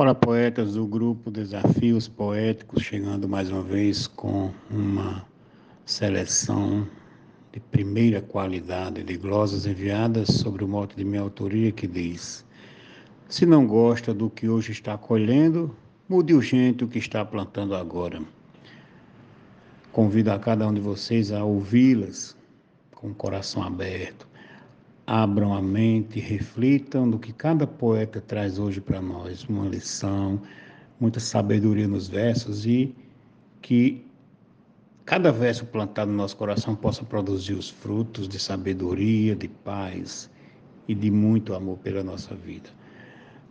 Olá, poetas do grupo Desafios Poéticos, chegando mais uma vez com uma seleção de primeira qualidade de glosas enviadas sobre o mote de minha autoria que diz: Se não gosta do que hoje está colhendo, mude urgente o que está plantando agora. Convido a cada um de vocês a ouvi-las com o coração aberto. Abram a mente, reflitam no que cada poeta traz hoje para nós, uma lição, muita sabedoria nos versos e que cada verso plantado no nosso coração possa produzir os frutos de sabedoria, de paz e de muito amor pela nossa vida.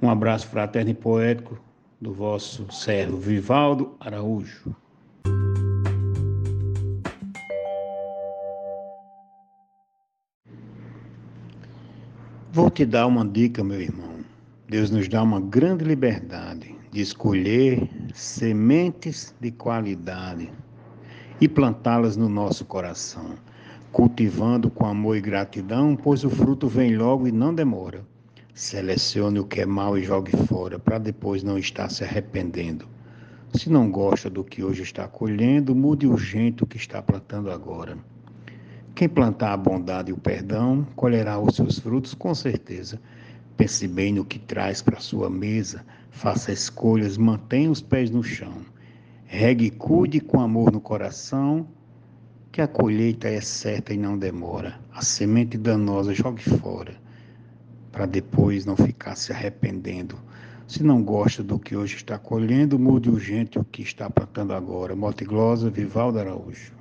Um abraço fraterno e poético do vosso servo Vivaldo Araújo. Vou te dar uma dica, meu irmão. Deus nos dá uma grande liberdade de escolher sementes de qualidade e plantá-las no nosso coração, cultivando com amor e gratidão, pois o fruto vem logo e não demora. Selecione o que é mal e jogue fora, para depois não estar se arrependendo. Se não gosta do que hoje está colhendo, mude o que está plantando agora. Quem plantar a bondade e o perdão colherá os seus frutos com certeza. Pense bem no que traz para sua mesa, faça escolhas, mantenha os pés no chão. Regue e cuide com amor no coração, que a colheita é certa e não demora. A semente danosa jogue fora, para depois não ficar se arrependendo. Se não gosta do que hoje está colhendo, mude urgente o que está plantando agora. Mote Glosa, Vivaldo Araújo.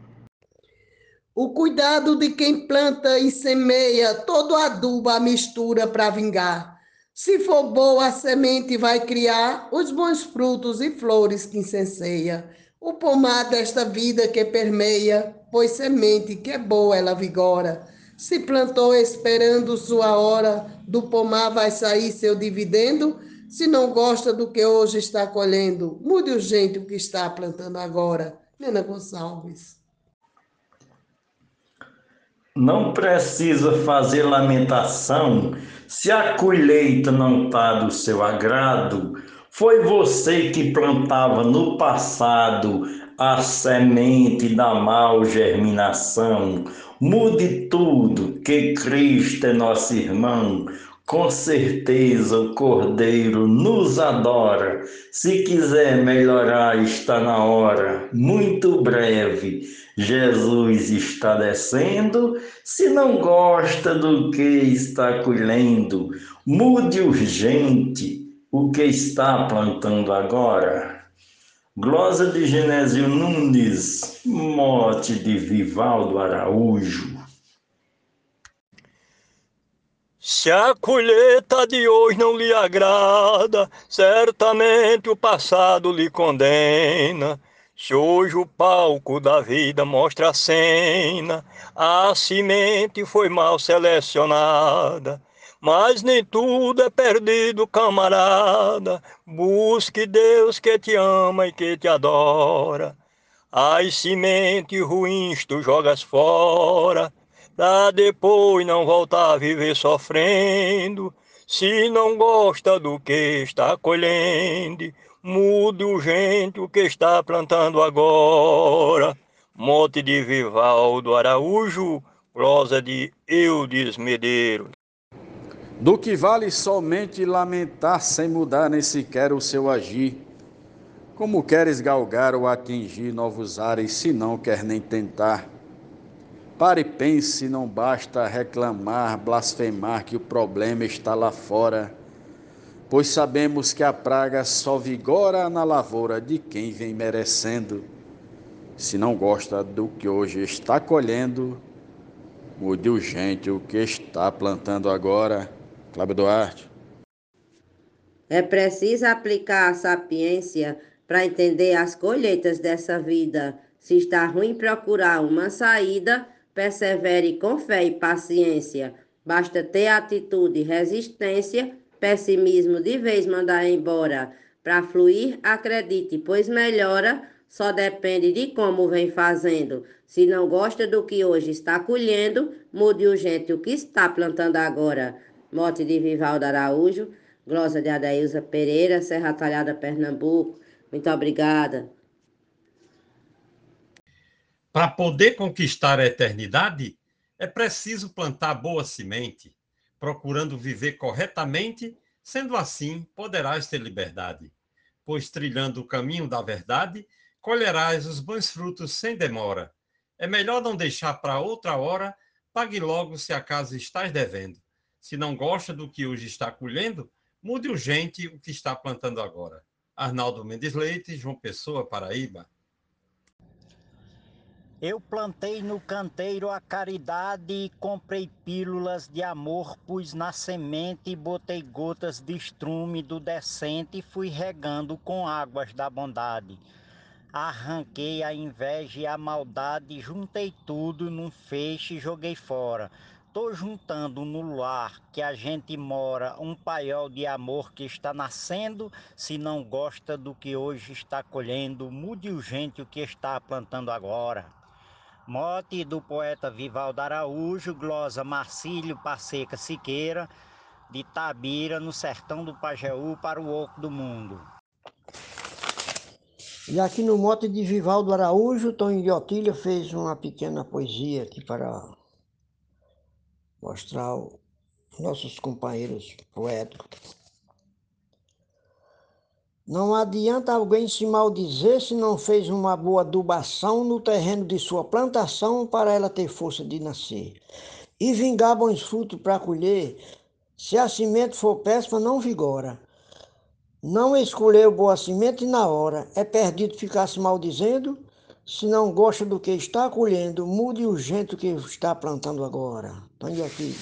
O cuidado de quem planta e semeia, todo adubo a mistura para vingar. Se for boa a semente, vai criar os bons frutos e flores que incenseia. O pomar desta vida que permeia, pois semente que é boa ela vigora. Se plantou esperando sua hora, do pomar vai sair seu dividendo. Se não gosta do que hoje está colhendo, mude urgente o que está plantando agora. Nena Gonçalves. Não precisa fazer lamentação se a colheita não está do seu agrado. Foi você que plantava no passado a semente da mal germinação. Mude tudo, que Cristo é nosso irmão. Com certeza o Cordeiro nos adora. Se quiser melhorar, está na hora. Muito breve, Jesus está descendo. Se não gosta do que está colhendo, mude urgente o que está plantando agora. Glosa de Genésio Nunes, mote de Vivaldo Araújo. Se a colheita de hoje não lhe agrada, certamente o passado lhe condena. Se hoje o palco da vida mostra a cena, a semente foi mal selecionada. Mas nem tudo é perdido, camarada. Busque Deus que te ama e que te adora. As sementes ruins tu jogas fora pra depois não voltar a viver sofrendo. Se não gosta do que está colhendo, mude urgente o que está plantando agora. Mote de Vivaldo Araújo, prosa de Eudes Medeiros. Do que vale somente lamentar sem mudar nem sequer o seu agir. Como queres galgar ou atingir novos ares se não quer nem tentar? Pare e pense, não basta reclamar, blasfemar que o problema está lá fora, pois sabemos que a praga só vigora na lavoura de quem vem merecendo. Se não gosta do que hoje está colhendo, mude urgente o que está plantando agora. Cláudio Duarte. É preciso aplicar a sapiência para entender as colheitas dessa vida. Se está ruim, procurar uma saída persevere com fé e paciência. Basta ter atitude e resistência, pessimismo de vez mandar embora. Para fluir, acredite, pois melhora, só depende de como vem fazendo. Se não gosta do que hoje está colhendo, mude urgente o que está plantando agora. Mote de Vivaldo Araújo, Glosa de Adailza Pereira, Serra Talhada, Pernambuco. Muito obrigada. Para poder conquistar a eternidade, é preciso plantar boa semente, procurando viver corretamente, sendo assim, poderás ter liberdade. Pois trilhando o caminho da verdade, colherás os bons frutos sem demora. É melhor não deixar para outra hora, pague logo se acaso estás devendo. Se não gosta do que hoje está colhendo, mude urgente o que está plantando agora. Arnaldo Mendes Leite, João Pessoa, Paraíba. Eu plantei no canteiro a caridade e comprei pílulas de amor, pus na semente e botei gotas de estrume do decente e fui regando com águas da bondade. Arranquei a inveja e a maldade, juntei tudo num feixe e joguei fora. Tô juntando no lar que a gente mora um paiol de amor que está nascendo. Se não gosta do que hoje está colhendo, mude urgente o que está plantando agora. Mote do poeta Vivaldo Araújo, glosa Marcílio Passeca Siqueira, de Tabira, no sertão do Pajeú, para o oco do mundo. E aqui no mote de Vivaldo Araújo, Tony de Otília fez uma pequena poesia aqui para mostrar os nossos companheiros poéticos. Não adianta alguém se maldizer se não fez uma boa adubação no terreno de sua plantação para ela ter força de nascer. E vingar bons frutos para colher, se a semente for péssima, não vigora. Não escolheu boa semente na hora, é perdido ficar se maldizendo. Se não gosta do que está colhendo, mude o que está plantando agora. Tony aqui.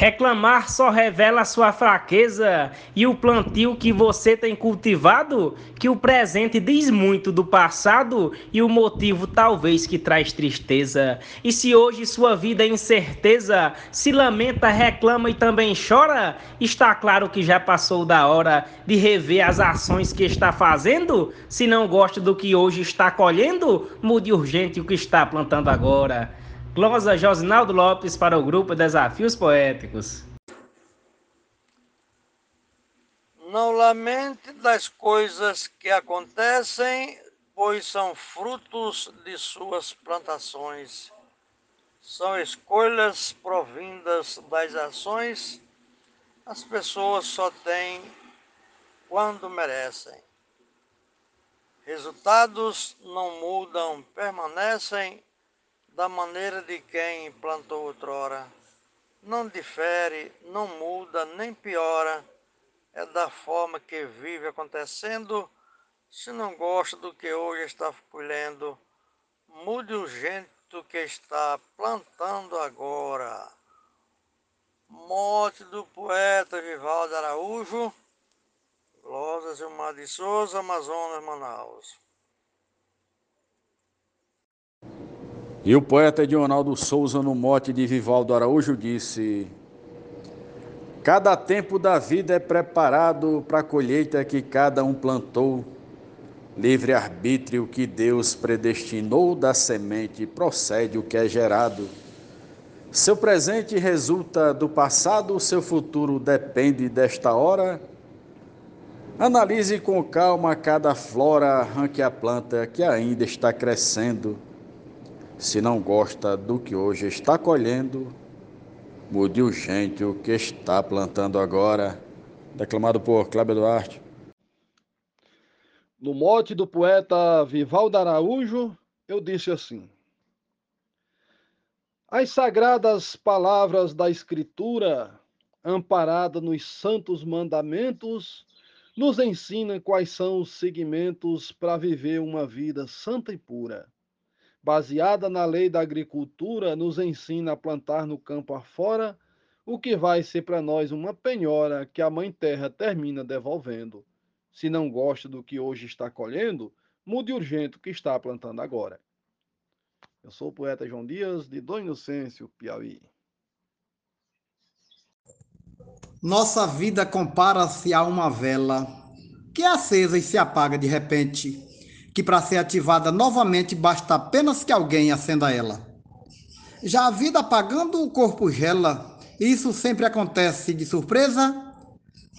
Reclamar só revela sua fraqueza e o plantio que você tem cultivado, que o presente diz muito do passado e o motivo talvez que traz tristeza. E se hoje sua vida é incerteza, se lamenta, reclama e também chora, está claro que já passou da hora de rever as ações que está fazendo. Se não gosta do que hoje está colhendo, mude urgente o que está plantando agora. Glosa Josinaldo Lopes para o grupo Desafios Poéticos. Não lamente das coisas que acontecem, pois são frutos de suas plantações. São escolhas provindas das ações. As pessoas só têm quando merecem. Resultados não mudam, permanecem da maneira de quem plantou outrora. Não difere, não muda, nem piora. É da forma que vive acontecendo. Se não gosta do que hoje está colhendo, mude o jeito que está plantando agora. Morte do poeta Vivaldo Araújo, Glosa Gilmar de Souza, Amazonas, Manaus. E o poeta Edionaldo Souza, no mote de Vivaldo Araújo, disse: Cada tempo da vida é preparado para a colheita que cada um plantou. Livre-arbítrio que Deus predestinou da semente procede o que é gerado. Seu presente resulta do passado, seu futuro depende desta hora. Analise com calma cada flora, arranque a planta que ainda está crescendo se não gosta do que hoje está colhendo, mude urgente o que está plantando agora. Declamado por Cláudio Duarte. No mote do poeta Vivaldo Araújo, eu disse assim: As sagradas palavras da Escritura, amparada nos santos mandamentos, nos ensinam quais são os segmentos para viver uma vida santa e pura baseada na lei da agricultura, nos ensina a plantar no campo afora, o que vai ser para nós uma penhora que a Mãe Terra termina devolvendo. Se não gosta do que hoje está colhendo, mude urgente o que está plantando agora. Eu sou o poeta João Dias, de Dom Inocêncio, Piauí. Nossa vida compara-se a uma vela que é acesa e se apaga de repente que para ser ativada novamente basta apenas que alguém acenda ela. Já a vida apagando o corpo gela, isso sempre acontece de surpresa,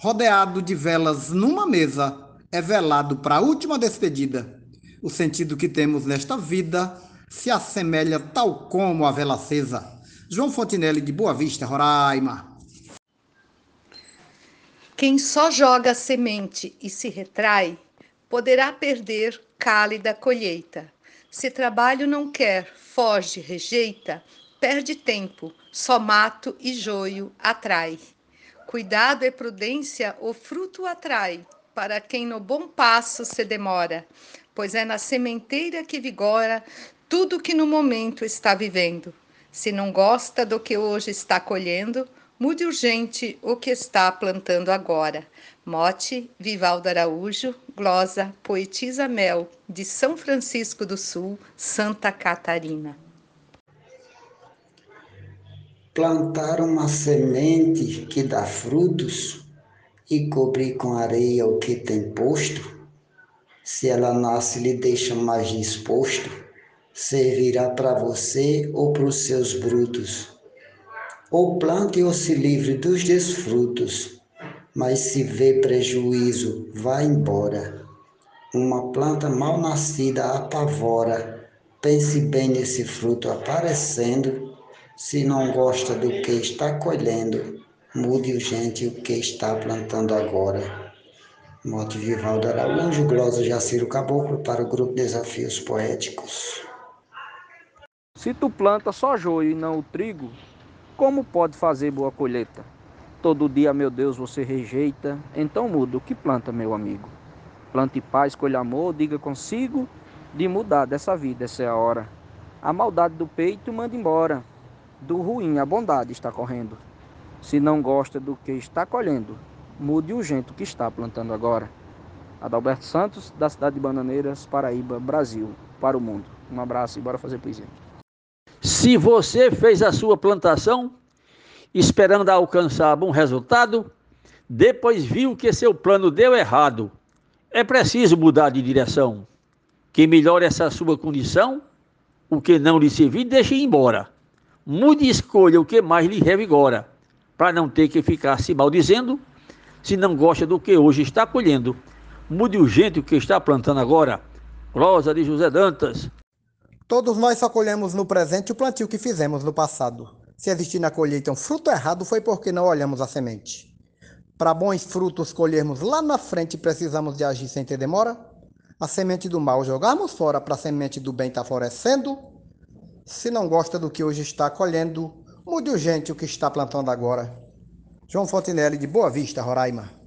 rodeado de velas numa mesa, é velado para a última despedida. O sentido que temos nesta vida se assemelha tal como a vela acesa. João Fontinelli de Boa Vista, Roraima. Quem só joga semente e se retrai, poderá perder cálida colheita. Se trabalho não quer, foge, rejeita, perde tempo, só mato e joio atrai. Cuidado e prudência o fruto atrai, para quem no bom passo se demora, pois é na sementeira que vigora tudo que no momento está vivendo. Se não gosta do que hoje está colhendo, Mude urgente o que está plantando agora. Mote, Vivaldo Araújo, glosa, poetisa Mel, de São Francisco do Sul, Santa Catarina. Plantar uma semente que dá frutos e cobrir com areia o que tem posto, se ela nasce lhe deixa mais disposto, servirá para você ou para os seus brutos ou plante ou se livre dos desfrutos, mas se vê prejuízo, vá embora. Uma planta mal nascida apavora, pense bem nesse fruto aparecendo, se não gosta do que está colhendo, mude urgente o que está plantando agora. Mote Vivaldo Araújo, Glosa Jaciro Caboclo, para o Grupo Desafios Poéticos. Se tu planta só joio e não o trigo, como pode fazer boa colheita? Todo dia, meu Deus, você rejeita, então muda o que planta, meu amigo. Plante paz, colhe amor, diga consigo de mudar dessa vida, essa é a hora. A maldade do peito manda embora, do ruim a bondade está correndo. Se não gosta do que está colhendo, mude o que está plantando agora. Adalberto Santos, da cidade de Bananeiras, Paraíba, Brasil, para o mundo. Um abraço e bora fazer poesia. Se você fez a sua plantação esperando alcançar bom resultado, depois viu que seu plano deu errado, é preciso mudar de direção. Que melhore essa sua condição, o que não lhe servir, deixe embora. Mude e escolha o que mais lhe revigora, para não ter que ficar se maldizendo, se não gosta do que hoje está colhendo. Mude o que está plantando agora. Rosa de José Dantas, Todos nós só colhemos no presente o plantio que fizemos no passado. Se existir na colheita um fruto errado, foi porque não olhamos a semente. Para bons frutos colhermos lá na frente, precisamos de agir sem ter demora. A semente do mal jogarmos fora para a semente do bem estar tá florescendo. Se não gosta do que hoje está colhendo, mude urgente o que está plantando agora. João Fontinelli, de Boa Vista, Roraima.